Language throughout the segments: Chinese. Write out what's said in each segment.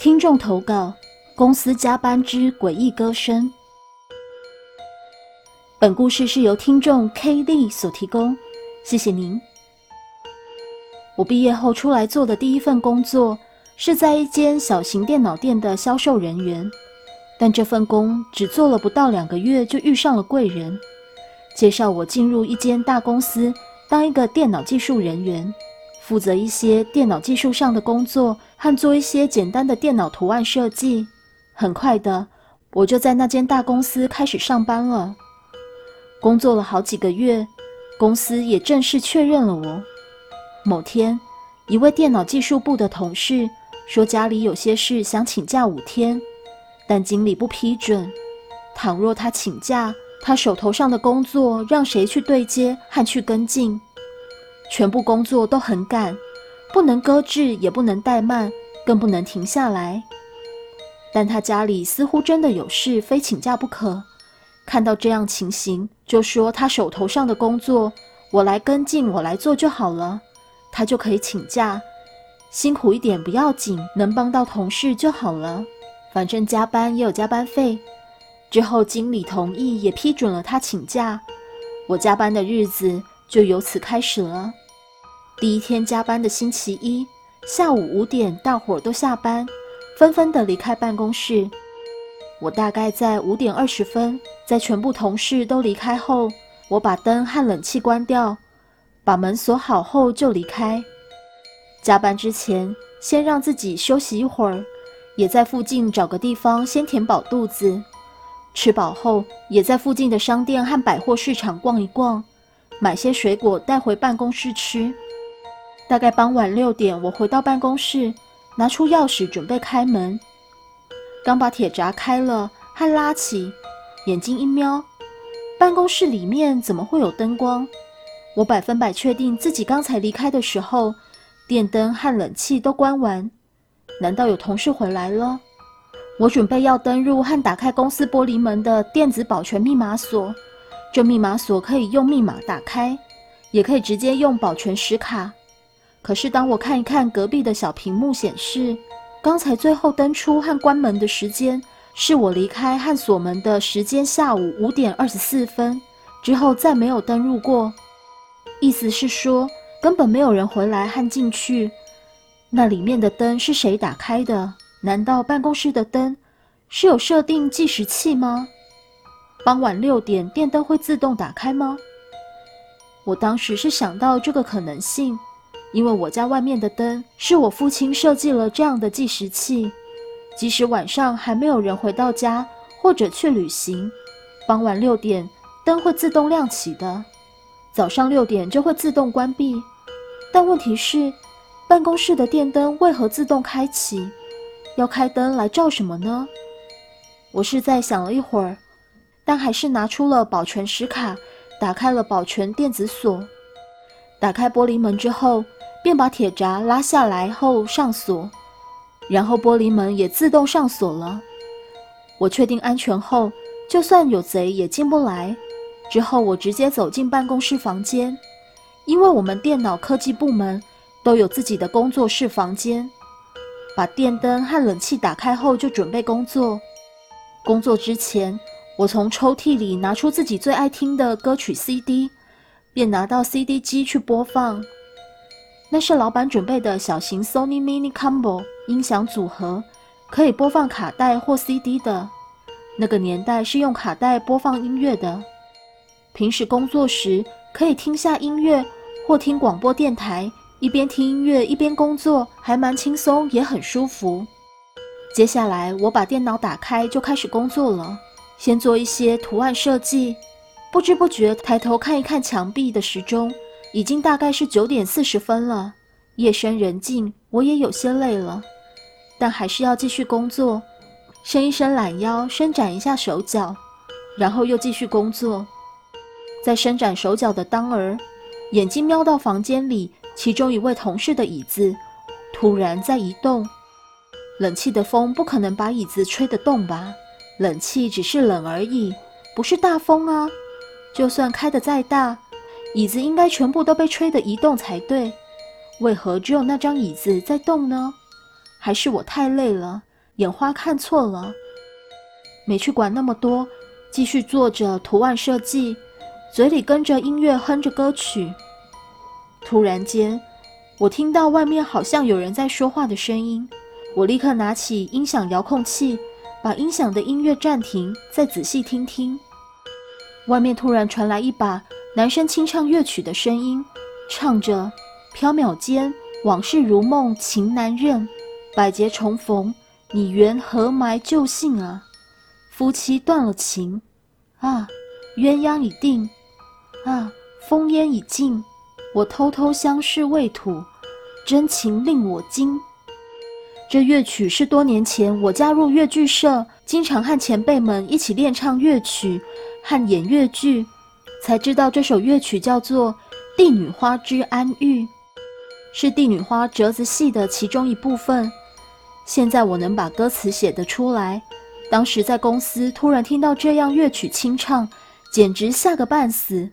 听众投稿：公司加班之诡异歌声。本故事是由听众 K 丽所提供，谢谢您。我毕业后出来做的第一份工作是在一间小型电脑店的销售人员，但这份工只做了不到两个月，就遇上了贵人，介绍我进入一间大公司当一个电脑技术人员。负责一些电脑技术上的工作和做一些简单的电脑图案设计。很快的，我就在那间大公司开始上班了。工作了好几个月，公司也正式确认了我。某天，一位电脑技术部的同事说家里有些事想请假五天，但经理不批准。倘若他请假，他手头上的工作让谁去对接和去跟进？全部工作都很赶，不能搁置，也不能怠慢，更不能停下来。但他家里似乎真的有事，非请假不可。看到这样情形，就说他手头上的工作我来跟进，我来做就好了，他就可以请假，辛苦一点不要紧，能帮到同事就好了。反正加班也有加班费。之后经理同意，也批准了他请假，我加班的日子就由此开始了。第一天加班的星期一下午五点，大伙儿都下班，纷纷的离开办公室。我大概在五点二十分，在全部同事都离开后，我把灯和冷气关掉，把门锁好后就离开。加班之前，先让自己休息一会儿，也在附近找个地方先填饱肚子。吃饱后，也在附近的商店和百货市场逛一逛，买些水果带回办公室吃。大概傍晚六点，我回到办公室，拿出钥匙准备开门。刚把铁闸开了和拉起，眼睛一瞄，办公室里面怎么会有灯光？我百分百确定自己刚才离开的时候，电灯和冷气都关完。难道有同事回来了？我准备要登入和打开公司玻璃门的电子保全密码锁，这密码锁可以用密码打开，也可以直接用保全实卡。可是，当我看一看隔壁的小屏幕显示，刚才最后登出和关门的时间是我离开和锁门的时间，下午五点二十四分之后再没有登入过。意思是说，根本没有人回来和进去。那里面的灯是谁打开的？难道办公室的灯是有设定计时器吗？傍晚六点电灯会自动打开吗？我当时是想到这个可能性。因为我家外面的灯是我父亲设计了这样的计时器，即使晚上还没有人回到家或者去旅行，傍晚六点灯会自动亮起的，早上六点就会自动关闭。但问题是，办公室的电灯为何自动开启？要开灯来照什么呢？我是在想了一会儿，但还是拿出了保全时卡，打开了保全电子锁。打开玻璃门之后。便把铁闸拉下来后上锁，然后玻璃门也自动上锁了。我确定安全后，就算有贼也进不来。之后我直接走进办公室房间，因为我们电脑科技部门都有自己的工作室房间。把电灯和冷气打开后，就准备工作。工作之前，我从抽屉里拿出自己最爱听的歌曲 CD，便拿到 CD 机去播放。那是老板准备的小型 Sony Mini Combo 音响组合，可以播放卡带或 CD 的。那个年代是用卡带播放音乐的。平时工作时可以听下音乐或听广播电台，一边听音乐一边工作，还蛮轻松，也很舒服。接下来我把电脑打开就开始工作了，先做一些图案设计。不知不觉抬头看一看墙壁的时钟。已经大概是九点四十分了，夜深人静，我也有些累了，但还是要继续工作。伸一伸懒腰，伸展一下手脚，然后又继续工作。在伸展手脚的当儿，眼睛瞄到房间里其中一位同事的椅子突然在移动。冷气的风不可能把椅子吹得动吧？冷气只是冷而已，不是大风啊！就算开得再大。椅子应该全部都被吹得移动才对，为何只有那张椅子在动呢？还是我太累了，眼花看错了，没去管那么多，继续做着图案设计，嘴里跟着音乐哼着歌曲。突然间，我听到外面好像有人在说话的声音，我立刻拿起音响遥控器，把音响的音乐暂停，再仔细听听。外面突然传来一把男生清唱乐曲的声音，唱着“缥缈间往事如梦情难认，百劫重逢你缘何埋旧信啊？夫妻断了情啊，鸳鸯已定啊，烽烟已尽。”我偷偷相视未吐，真情令我惊。这乐曲是多年前我加入越剧社，经常和前辈们一起练唱乐曲和演越剧，才知道这首乐曲叫做《帝女花之安玉》，是帝女花折子戏的其中一部分。现在我能把歌词写得出来，当时在公司突然听到这样乐曲清唱，简直吓个半死。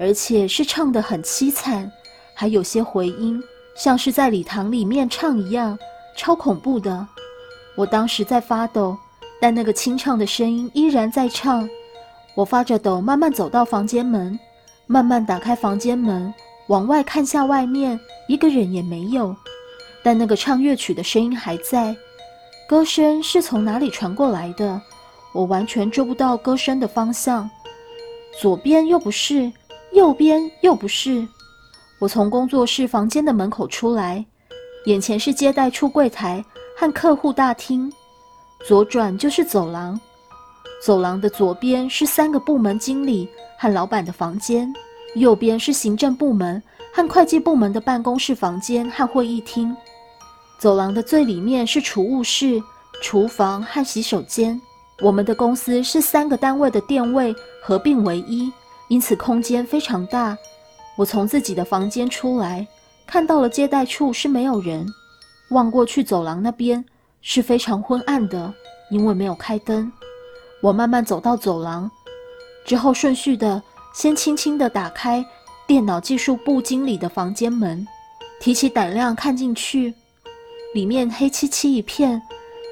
而且是唱得很凄惨，还有些回音，像是在礼堂里面唱一样，超恐怖的。我当时在发抖，但那个清唱的声音依然在唱。我发着抖，慢慢走到房间门，慢慢打开房间门，往外看下外面，一个人也没有。但那个唱乐曲的声音还在，歌声是从哪里传过来的？我完全捉不到歌声的方向，左边又不是。右边又不是，我从工作室房间的门口出来，眼前是接待处柜台和客户大厅，左转就是走廊。走廊的左边是三个部门经理和老板的房间，右边是行政部门和会计部门的办公室房间和会议厅。走廊的最里面是储物室、厨房和洗手间。我们的公司是三个单位的电位合并为一。因此，空间非常大。我从自己的房间出来，看到了接待处是没有人。望过去，走廊那边是非常昏暗的，因为没有开灯。我慢慢走到走廊，之后顺序的先轻轻地打开电脑技术部经理的房间门，提起胆量看进去，里面黑漆漆一片。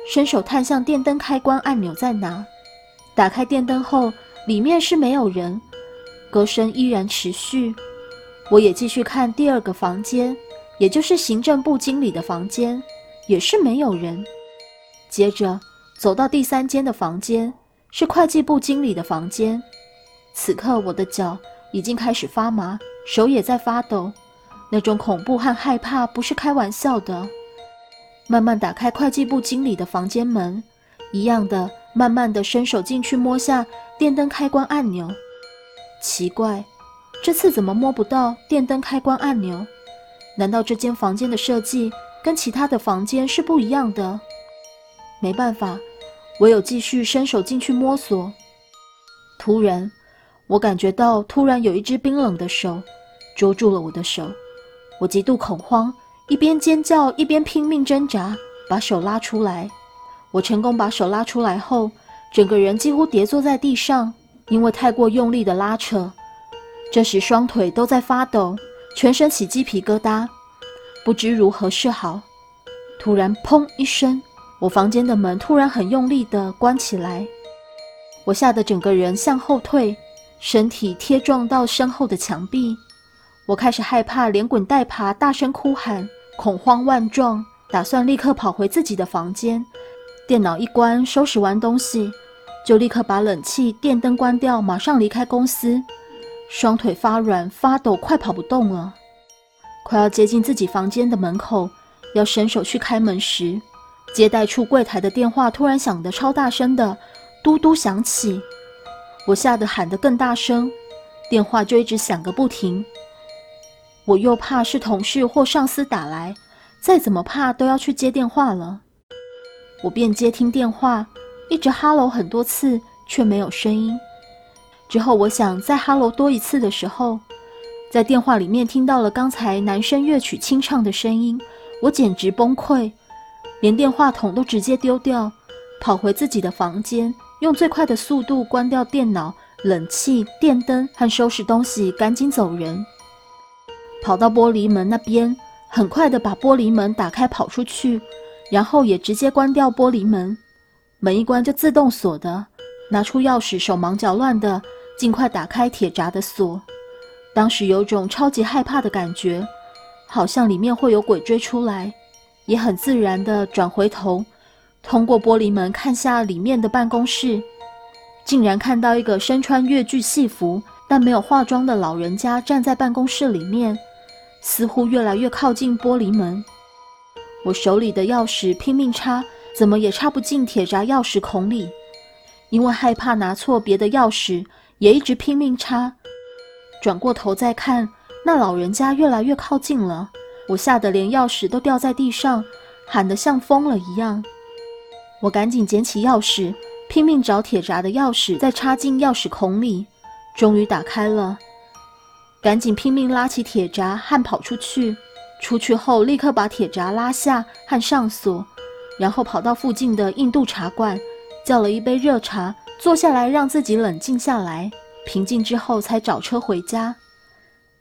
伸手探向电灯开关按钮在哪？打开电灯后，里面是没有人。歌声依然持续，我也继续看第二个房间，也就是行政部经理的房间，也是没有人。接着走到第三间的房间，是会计部经理的房间。此刻我的脚已经开始发麻，手也在发抖，那种恐怖和害怕不是开玩笑的。慢慢打开会计部经理的房间门，一样的，慢慢的伸手进去摸下电灯开关按钮。奇怪，这次怎么摸不到电灯开关按钮？难道这间房间的设计跟其他的房间是不一样的？没办法，唯有继续伸手进去摸索。突然，我感觉到突然有一只冰冷的手捉住了我的手，我极度恐慌，一边尖叫一边拼命挣扎，把手拉出来。我成功把手拉出来后，整个人几乎跌坐在地上。因为太过用力的拉扯，这时双腿都在发抖，全身起鸡皮疙瘩，不知如何是好。突然，砰一声，我房间的门突然很用力地关起来，我吓得整个人向后退，身体贴撞到身后的墙壁。我开始害怕，连滚带爬，大声哭喊，恐慌万状，打算立刻跑回自己的房间。电脑一关，收拾完东西。就立刻把冷气、电灯关掉，马上离开公司。双腿发软发抖，快跑不动了。快要接近自己房间的门口，要伸手去开门时，接待处柜台的电话突然响得超大声的，嘟嘟响起。我吓得喊得更大声，电话就一直响个不停。我又怕是同事或上司打来，再怎么怕都要去接电话了。我便接听电话。一直哈喽很多次，却没有声音。之后，我想再哈喽多一次的时候，在电话里面听到了刚才男声乐曲清唱的声音，我简直崩溃，连电话筒都直接丢掉，跑回自己的房间，用最快的速度关掉电脑、冷气、电灯和收拾东西，赶紧走人。跑到玻璃门那边，很快的把玻璃门打开，跑出去。然后也直接关掉玻璃门，门一关就自动锁的。拿出钥匙，手忙脚乱的尽快打开铁闸的锁。当时有种超级害怕的感觉，好像里面会有鬼追出来，也很自然的转回头，通过玻璃门看下里面的办公室，竟然看到一个身穿越剧戏服但没有化妆的老人家站在办公室里面，似乎越来越靠近玻璃门。我手里的钥匙拼命插，怎么也插不进铁闸钥匙孔里。因为害怕拿错别的钥匙，也一直拼命插。转过头再看，那老人家越来越靠近了，我吓得连钥匙都掉在地上，喊得像疯了一样。我赶紧捡起钥匙，拼命找铁闸的钥匙，再插进钥匙孔里，终于打开了。赶紧拼命拉起铁闸，和跑出去。出去后立刻把铁闸拉下和上锁，然后跑到附近的印度茶馆。叫了一杯热茶，坐下来让自己冷静下来，平静之后才找车回家。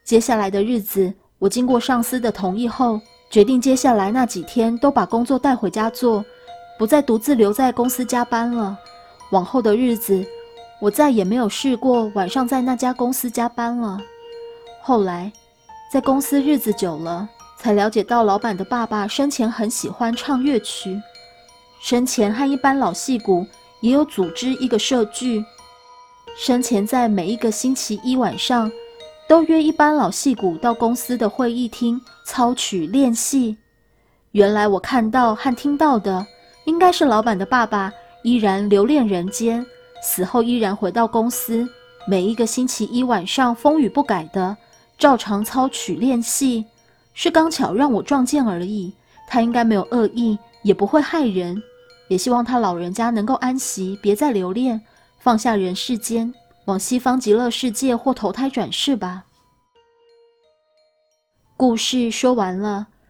接下来的日子，我经过上司的同意后，决定接下来那几天都把工作带回家做，不再独自留在公司加班了。往后的日子，我再也没有试过晚上在那家公司加班了。后来，在公司日子久了，才了解到老板的爸爸生前很喜欢唱乐曲。生前和一般老戏骨也有组织一个社剧，生前在每一个星期一晚上，都约一般老戏骨到公司的会议厅操曲练戏。原来我看到和听到的，应该是老板的爸爸依然留恋人间，死后依然回到公司，每一个星期一晚上风雨不改的照常操曲练戏，是刚巧让我撞见而已。他应该没有恶意，也不会害人。也希望他老人家能够安息，别再留恋，放下人世间，往西方极乐世界或投胎转世吧。故事说完了，